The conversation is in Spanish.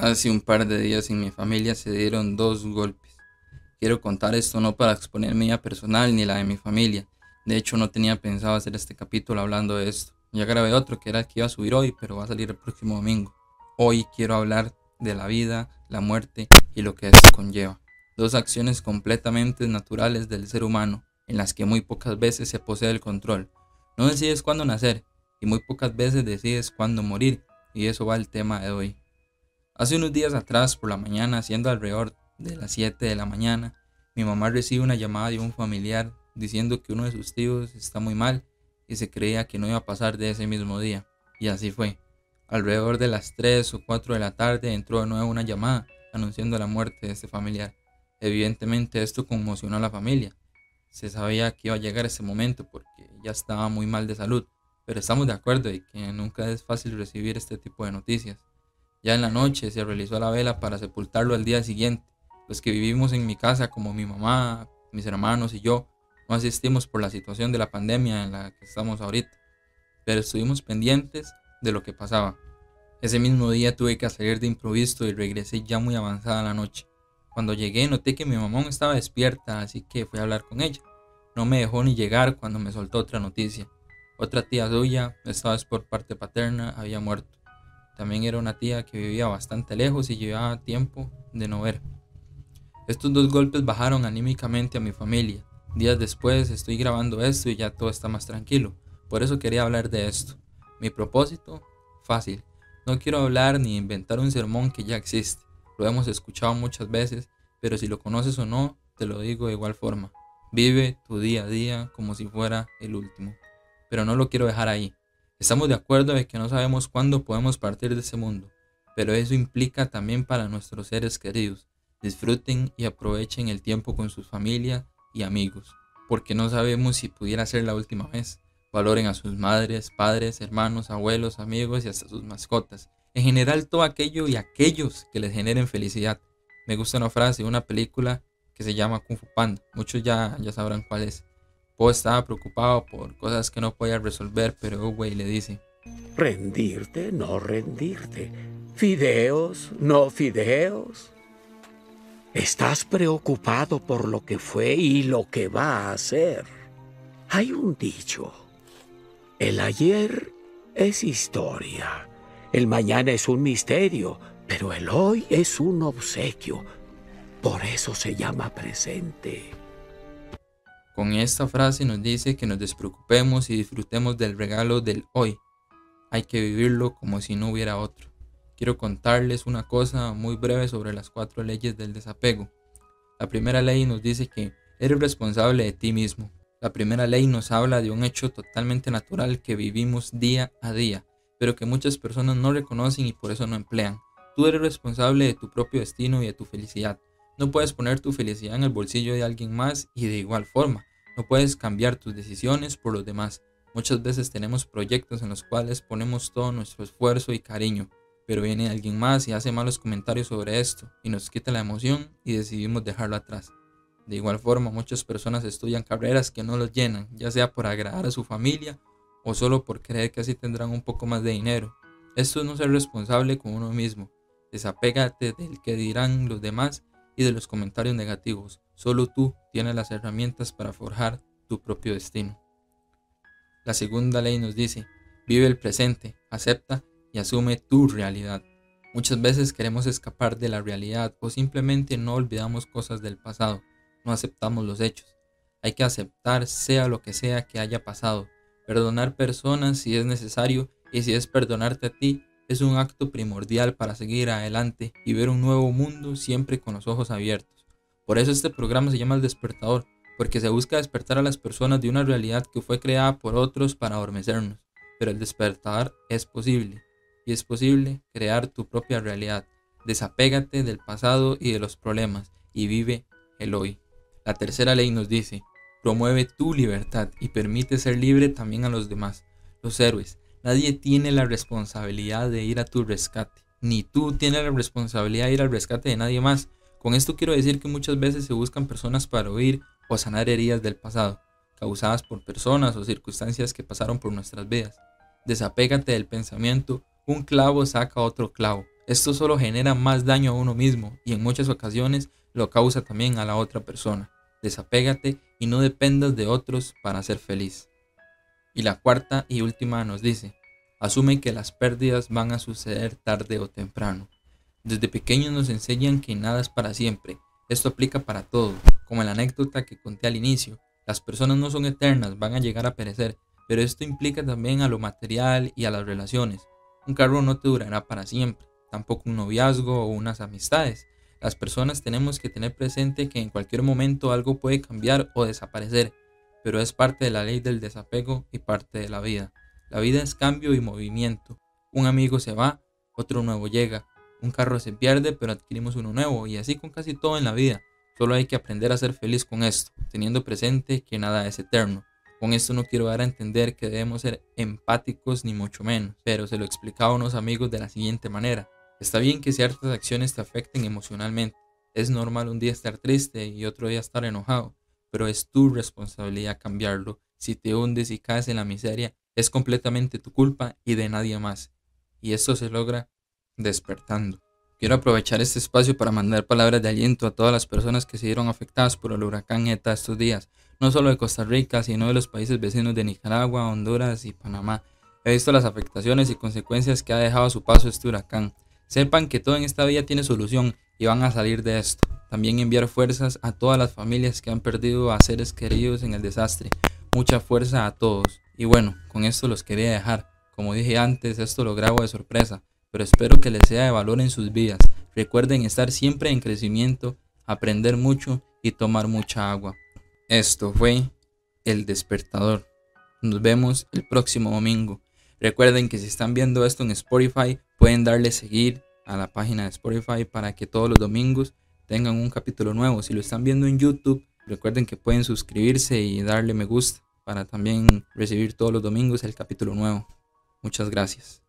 Hace un par de días en mi familia se dieron dos golpes. Quiero contar esto no para exponer mi vida personal ni la de mi familia. De hecho, no tenía pensado hacer este capítulo hablando de esto. Ya grabé otro que era el que iba a subir hoy, pero va a salir el próximo domingo. Hoy quiero hablar de la vida, la muerte y lo que esto conlleva. Dos acciones completamente naturales del ser humano, en las que muy pocas veces se posee el control. No decides cuándo nacer y muy pocas veces decides cuándo morir, y eso va el tema de hoy. Hace unos días atrás, por la mañana, siendo alrededor de las 7 de la mañana, mi mamá recibe una llamada de un familiar diciendo que uno de sus tíos está muy mal y se creía que no iba a pasar de ese mismo día. Y así fue. Alrededor de las 3 o 4 de la tarde entró de nuevo una llamada anunciando la muerte de este familiar. Evidentemente esto conmocionó a la familia. Se sabía que iba a llegar ese momento porque ya estaba muy mal de salud, pero estamos de acuerdo en que nunca es fácil recibir este tipo de noticias. Ya en la noche se realizó la vela para sepultarlo al día siguiente. Los que vivimos en mi casa, como mi mamá, mis hermanos y yo, no asistimos por la situación de la pandemia en la que estamos ahorita, pero estuvimos pendientes de lo que pasaba. Ese mismo día tuve que salir de improviso y regresé ya muy avanzada la noche. Cuando llegué noté que mi mamá estaba despierta, así que fui a hablar con ella. No me dejó ni llegar cuando me soltó otra noticia. Otra tía suya, esta vez por parte paterna, había muerto. También era una tía que vivía bastante lejos y llevaba tiempo de no ver. Estos dos golpes bajaron anímicamente a mi familia. Días después estoy grabando esto y ya todo está más tranquilo. Por eso quería hablar de esto. Mi propósito, fácil. No quiero hablar ni inventar un sermón que ya existe. Lo hemos escuchado muchas veces, pero si lo conoces o no, te lo digo de igual forma. Vive tu día a día como si fuera el último. Pero no lo quiero dejar ahí. Estamos de acuerdo de que no sabemos cuándo podemos partir de ese mundo, pero eso implica también para nuestros seres queridos. Disfruten y aprovechen el tiempo con sus familias y amigos, porque no sabemos si pudiera ser la última vez. Valoren a sus madres, padres, hermanos, abuelos, amigos y hasta sus mascotas. En general todo aquello y aquellos que les generen felicidad. Me gusta una frase de una película que se llama Kung Fu Panda. Muchos ya, ya sabrán cuál es. Po estaba preocupado por cosas que no podía resolver, pero Uwey le dice: Rendirte, no rendirte. Fideos, no fideos. Estás preocupado por lo que fue y lo que va a ser. Hay un dicho. El ayer es historia. El mañana es un misterio, pero el hoy es un obsequio. Por eso se llama presente. Con esta frase nos dice que nos despreocupemos y disfrutemos del regalo del hoy. Hay que vivirlo como si no hubiera otro. Quiero contarles una cosa muy breve sobre las cuatro leyes del desapego. La primera ley nos dice que eres responsable de ti mismo. La primera ley nos habla de un hecho totalmente natural que vivimos día a día, pero que muchas personas no reconocen y por eso no emplean. Tú eres responsable de tu propio destino y de tu felicidad. No puedes poner tu felicidad en el bolsillo de alguien más y de igual forma. No puedes cambiar tus decisiones por los demás. Muchas veces tenemos proyectos en los cuales ponemos todo nuestro esfuerzo y cariño, pero viene alguien más y hace malos comentarios sobre esto y nos quita la emoción y decidimos dejarlo atrás. De igual forma, muchas personas estudian carreras que no los llenan, ya sea por agradar a su familia o solo por creer que así tendrán un poco más de dinero. Esto es no ser responsable con uno mismo. Desapégate del que dirán los demás y de los comentarios negativos. Solo tú tienes las herramientas para forjar tu propio destino. La segunda ley nos dice, vive el presente, acepta y asume tu realidad. Muchas veces queremos escapar de la realidad o simplemente no olvidamos cosas del pasado, no aceptamos los hechos. Hay que aceptar sea lo que sea que haya pasado, perdonar personas si es necesario y si es perdonarte a ti, es un acto primordial para seguir adelante y ver un nuevo mundo siempre con los ojos abiertos. Por eso este programa se llama El Despertador, porque se busca despertar a las personas de una realidad que fue creada por otros para adormecernos. Pero el despertar es posible, y es posible crear tu propia realidad. Desapégate del pasado y de los problemas, y vive el hoy. La tercera ley nos dice, promueve tu libertad y permite ser libre también a los demás. Los héroes, nadie tiene la responsabilidad de ir a tu rescate, ni tú tienes la responsabilidad de ir al rescate de nadie más. Con esto quiero decir que muchas veces se buscan personas para oír o sanar heridas del pasado, causadas por personas o circunstancias que pasaron por nuestras vidas. Desapégate del pensamiento, un clavo saca otro clavo. Esto solo genera más daño a uno mismo y en muchas ocasiones lo causa también a la otra persona. Desapégate y no dependas de otros para ser feliz. Y la cuarta y última nos dice, asume que las pérdidas van a suceder tarde o temprano. Desde pequeños nos enseñan que nada es para siempre. Esto aplica para todo, como la anécdota que conté al inicio. Las personas no son eternas, van a llegar a perecer, pero esto implica también a lo material y a las relaciones. Un carro no te durará para siempre, tampoco un noviazgo o unas amistades. Las personas tenemos que tener presente que en cualquier momento algo puede cambiar o desaparecer, pero es parte de la ley del desapego y parte de la vida. La vida es cambio y movimiento. Un amigo se va, otro nuevo llega. Un carro se pierde, pero adquirimos uno nuevo, y así con casi todo en la vida. Solo hay que aprender a ser feliz con esto, teniendo presente que nada es eterno. Con esto no quiero dar a entender que debemos ser empáticos ni mucho menos, pero se lo explicaba a unos amigos de la siguiente manera. Está bien que ciertas acciones te afecten emocionalmente. Es normal un día estar triste y otro día estar enojado, pero es tu responsabilidad cambiarlo. Si te hundes y caes en la miseria, es completamente tu culpa y de nadie más. Y esto se logra despertando. Quiero aprovechar este espacio para mandar palabras de aliento a todas las personas que se vieron afectadas por el huracán ETA estos días, no solo de Costa Rica, sino de los países vecinos de Nicaragua, Honduras y Panamá. He visto las afectaciones y consecuencias que ha dejado a su paso este huracán. Sepan que todo en esta vida tiene solución y van a salir de esto. También enviar fuerzas a todas las familias que han perdido a seres queridos en el desastre. Mucha fuerza a todos. Y bueno, con esto los quería dejar. Como dije antes, esto lo grabo de sorpresa, pero espero que les sea de valor en sus vidas. Recuerden estar siempre en crecimiento, aprender mucho y tomar mucha agua. Esto fue El Despertador. Nos vemos el próximo domingo. Recuerden que si están viendo esto en Spotify, pueden darle seguir a la página de Spotify para que todos los domingos tengan un capítulo nuevo. Si lo están viendo en YouTube, recuerden que pueden suscribirse y darle me gusta para también recibir todos los domingos el capítulo nuevo. Muchas gracias.